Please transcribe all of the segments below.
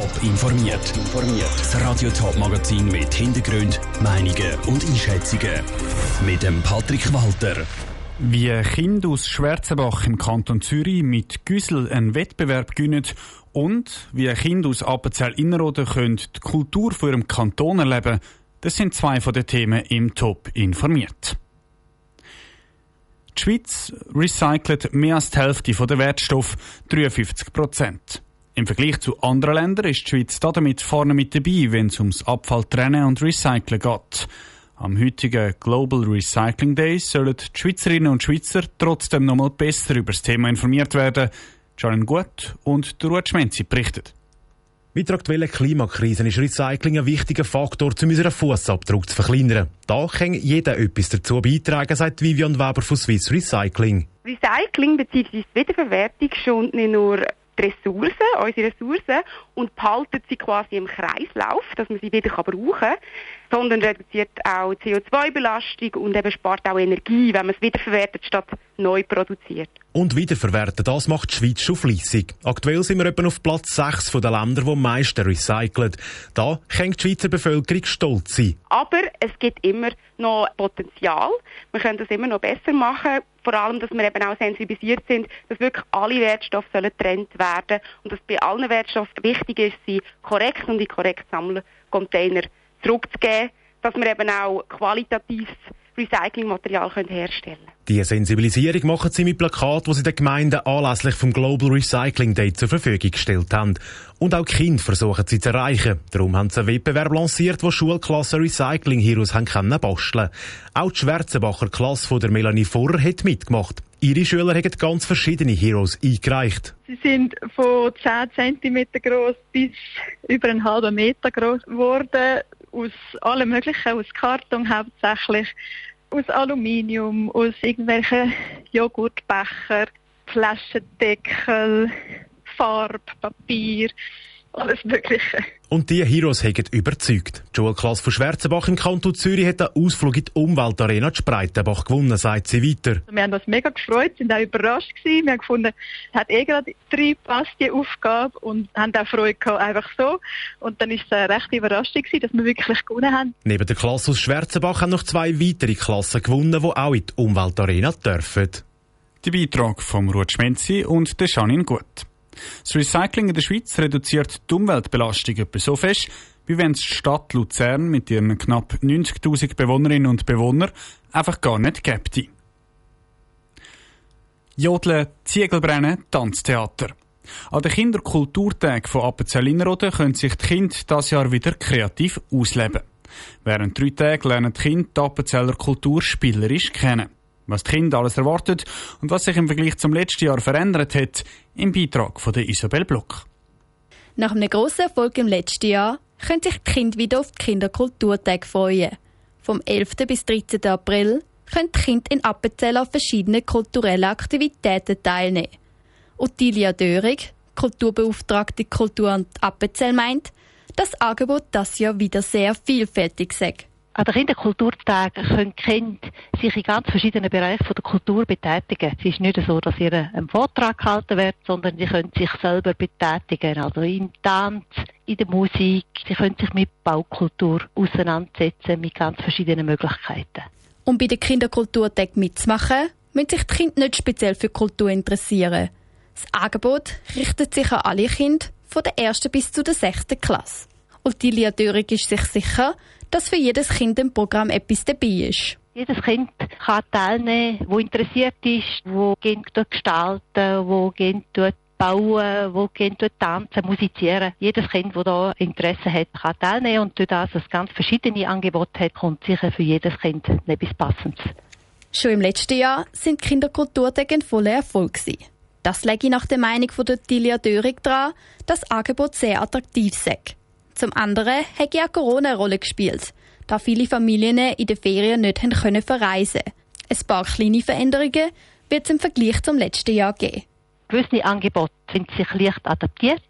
Top informiert. Das Radio Top Magazin mit Hintergrund, Meinungen und Einschätzungen mit dem Patrick Walter. Wie Kinder aus Schwarzenbach im Kanton Zürich mit Güssel einen Wettbewerb gewinnen und wie Kinder aus Appenzell Innerrhoden können die Kultur von ihrem Kanton erleben, das sind zwei von den Themen im Top informiert. Die Schweiz recycelt mehr als die Hälfte der Wertstoff, 53 Prozent. Im Vergleich zu anderen Ländern ist die Schweiz damit vorne mit dabei, wenn es ums Abfalltrennen und Recyceln geht. Am heutigen Global Recycling Day sollen die Schweizerinnen und Schweizer trotzdem noch mal besser über das Thema informiert werden. Jalen Gut und Ruud Schmenzi berichtet. Mit der aktuellen Klimakrise ist Recycling ein wichtiger Faktor, um unseren Fußabdruck zu verkleinern. Da kann jeder etwas dazu beitragen, sagt Vivian Weber von Swiss Recycling. Recycling bzw. Wiederverwertung schont nicht nur Ressourcen, unsere Ressourcen, und behalten sie quasi im Kreislauf, dass man sie wieder brauchen kann, sondern reduziert auch CO2-Belastung und eben spart auch Energie, wenn man es wiederverwertet statt neu produziert. Und wiederverwerten, das macht die Schweiz schon fleissig. Aktuell sind wir etwa auf Platz 6 der Länder, die am meisten recyceln. Da kann die Schweizer Bevölkerung stolz sein. Aber es gibt immer noch Potenzial. Wir können das immer noch besser machen. Vor allem, dass wir eben auch sensibilisiert sind, dass wirklich alle Wertstoffe sollen getrennt werden und dass bei allen Wertstoffen wichtig ist, sie korrekt und in korrekt Sammelcontainer zurückzugeben, dass wir eben auch qualitatives Recyclingmaterial herstellen können. Die Sensibilisierung machen sie mit Plakaten, die sie den Gemeinden anlässlich vom Global Recycling Day zur Verfügung gestellt haben. Und auch Kinder versuchen sie zu erreichen. Darum haben sie einen Wettbewerb lanciert, wo Schulklassen Recycling Heroes haben können basteln. Auch die Schwarzenbacher Klasse von der Melanie Vorrer hat mitgemacht. Ihre Schüler haben ganz verschiedene Heroes eingereicht. Sie sind von 10 cm groß bis über einen halben Meter groß geworden. Aus allem Möglichen, aus Karton hauptsächlich aus Aluminium, aus irgendwelchen Joghurtbecher, Flaschendeckel, Farbe, Papier, alles Mögliche. Und die Heroes haben überzeugt. Die Schulklasse von Schwarzenbach im Kanton Zürich hat den Ausflug in die Umweltarena Spreitenbach gewonnen, sagt sie weiter. Wir haben uns mega gefreut, sind auch überrascht gewesen. Wir haben gefunden, es hat eh gerade drei passt die Aufgabe und haben auch Freude gehabt, einfach so. Und dann ist es eine rechte Überraschung gewesen, dass wir wirklich gewonnen haben. Neben der Klasse aus Schwarzenbach haben noch zwei weitere Klassen gewonnen, die auch in die Umweltarena dürfen. Der Beitrag vom Ruud Schmenzi und der Janine Gut. Das Recycling in der Schweiz reduziert die Umweltbelastung etwa so fest, wie wenn es die Stadt Luzern mit ihren knapp 90.000 Bewohnerinnen und Bewohnern einfach gar nicht gäbe. Jodeln, Ziegelbrennen, Tanztheater. An den Kinderkulturtagen von Appenzell Innerrhoden können sich die Kinder dieses Jahr wieder kreativ ausleben. Während drei Tagen lernen die Kinder die Appenzeller Kultur spielerisch kennen was die Kinder alles erwartet und was sich im Vergleich zum letzten Jahr verändert hat, im Beitrag von der Isabel Block. Nach einem grossen Erfolg im letzten Jahr können sich die Kinder wieder auf die Kinderkulturtag freuen. Vom 11. bis 13. April können die Kinder in Appenzell an verschiedenen kulturellen Aktivitäten teilnehmen. Ottilia Dörig, Kulturbeauftragte Kultur und Appenzell meint, das Angebot das Jahr wieder sehr vielfältig sei. An den Kinderkulturtagen können Kinder sich in ganz verschiedenen Bereichen der Kultur betätigen. Es ist nicht so, dass ihr ein Vortrag gehalten wird, sondern sie können sich selber betätigen. Also im Tanz, in der Musik. Sie können sich mit Baukultur auseinandersetzen, mit ganz verschiedenen Möglichkeiten. Um bei der Kinderkulturtag mitzumachen, müssen sich die Kinder nicht speziell für Kultur interessieren. Das Angebot richtet sich an alle Kinder von der ersten bis zu der sechsten Klasse. Und Lilia Dörig ist sich sicher, dass für jedes Kind im Programm etwas dabei ist. Jedes Kind kann teilnehmen, wo interessiert ist, wo Kind gestalten, wo Kind bauen, wo Kind tanzen, musizieren. Jedes Kind, das da Interesse hat, kann teilnehmen und durch das es ganz verschiedene Angebote hat, kommt sicher für jedes Kind etwas Passendes. Schon im letzten Jahr sind Kinderkulturtage ein voller Erfolg gewesen. Das lege ich nach der Meinung von der Tilia Dörig daran, dass das Angebot sehr attraktiv sei. Zum anderen hat ja Corona eine Rolle gespielt, da viele Familien in den Ferien nicht haben können verreisen Ein paar kleine Veränderungen wird es im Vergleich zum letzten Jahr geben. Gewisse Angebote sind sich leicht adaptiert.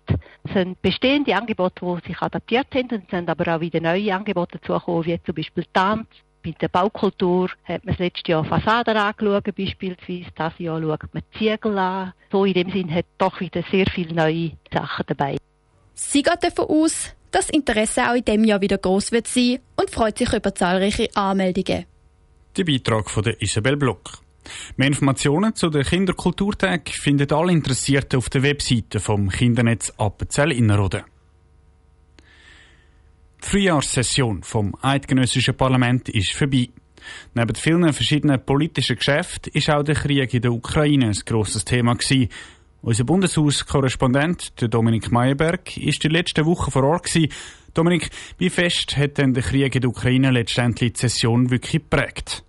Es sind bestehende Angebote, die sich adaptiert sind. Und es sind aber auch wieder neue Angebote dazugekommen, wie zum Beispiel Tanz. Bei der Baukultur hat man das letzte Jahr Fassaden angeschaut, beispielsweise. Das Jahr schaut man Ziegel an. So in dem Sinn hat doch wieder sehr viele neue Sachen dabei. Sie geht davon aus, dass das Interesse auch in diesem Jahr wieder gross wird sein und freut sich über zahlreiche Anmeldungen. Der Beitrag von der Isabel Block. Mehr Informationen zu den Kinderkulturtag finden alle Interessierten auf der Webseite vom Kindernetz Appenzell Innerrhoden. Die Frühjahrssession vom Eidgenössischen Parlament ist vorbei. Neben vielen verschiedenen politischen Geschäften ist auch der Krieg in der Ukraine ein grosses Thema gewesen. Unser Bundeshaus-Korrespondent, Dominik Meyerberg, ist die letzte Woche vor Ort gewesen. Dominik, wie fest hat denn der Krieg in der Ukraine letztendlich die Session wirklich geprägt?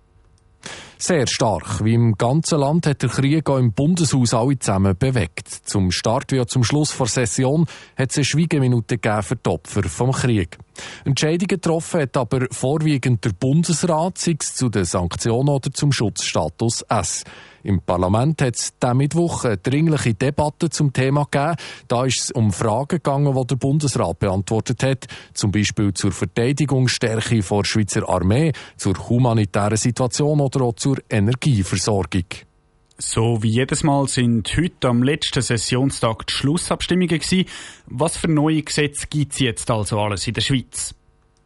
Sehr stark. Wie im ganzen Land hat der Krieg auch im Bundeshaus alle zusammen bewegt. Zum Start wie auch zum Schluss der Session hat es eine Schweigeminute gegeben für die Opfer vom Krieg. Entscheidungen getroffen hat aber vorwiegend der Bundesrat, sei es zu den Sanktionen oder zum Schutzstatus S. Im Parlament hat es diesen Mittwoch eine dringliche Debatte zum Thema gegeben. Da ist es um Fragen gegangen, die der Bundesrat beantwortet hat. Zum Beispiel zur Verteidigungsstärke der Schweizer Armee, zur humanitären Situation oder auch zur Energieversorgung. So wie jedes Mal sind heute am letzten Sessionstag die Schlussabstimmungen gewesen. Was für neue Gesetze gibt es jetzt also alles in der Schweiz?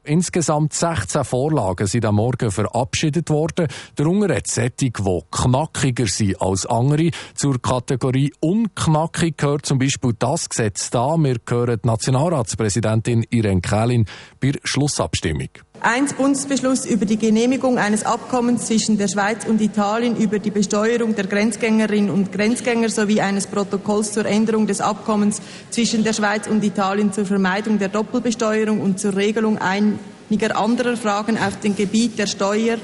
Insgesamt 16 Vorlagen sind am Morgen verabschiedet worden. Darunter hat solche, die knackiger sind als andere. Zur Kategorie unknackig gehört zum Beispiel das Gesetz da. Wir hören die Nationalratspräsidentin Irene Kählin bei Schlussabstimmung. 1. Bundesbeschluss über die Genehmigung eines Abkommens zwischen der Schweiz und Italien über die Besteuerung der Grenzgängerinnen und Grenzgänger sowie eines Protokolls zur Änderung des Abkommens zwischen der Schweiz und Italien zur Vermeidung der Doppelbesteuerung und zur Regelung einiger anderer Fragen auf dem Gebiet der Steuern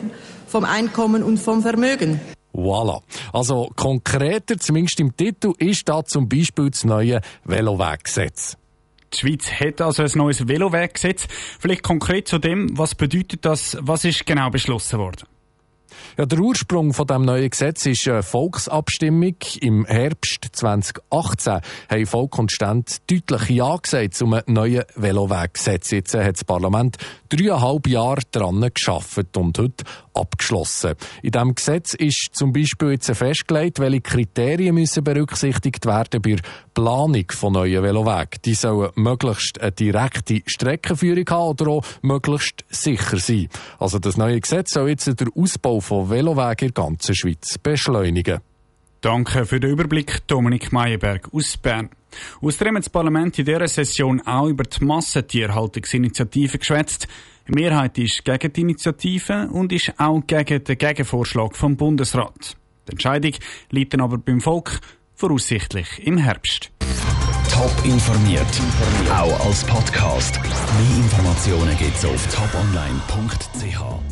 vom Einkommen und vom Vermögen. Voilà. Also konkreter, zumindest im Titel, ist da zum Beispiel das neue Veloweggesetz. Die Schweiz hat also ein neues Veloweggesetz. Vielleicht konkret zu dem, was bedeutet das, was ist genau beschlossen worden? Ja, der Ursprung von dem neuen Gesetz ist eine Volksabstimmung. Im Herbst 2018 haben Volk und Stand deutlich Ja gesagt zum neuen Veloweggesetz. Jetzt hat das Parlament dreieinhalb Jahre daran geschafft und heute abgeschlossen. In diesem Gesetz ist zum Beispiel jetzt festgelegt, welche Kriterien müssen berücksichtigt werden bei der Planung von neuen Velowegen. Die sollen möglichst eine direkte Streckenführung haben oder auch möglichst sicher sein. Also das neue Gesetz soll jetzt den Ausbau von Velowegen in der ganzen Schweiz beschleunigen. Danke für den Überblick, Dominik Meyerberg aus Bern. Außerdem hat das Parlament in dieser Session auch über die Massentierhaltungsinitiative geschwätzt. Die Mehrheit ist gegen die Initiative und ist auch gegen den Gegenvorschlag vom Bundesrat. Die Entscheidung liegt dann aber beim Volk, voraussichtlich im Herbst. Top informiert, auch als Podcast. Mehr Informationen gibt's auf toponline.ch.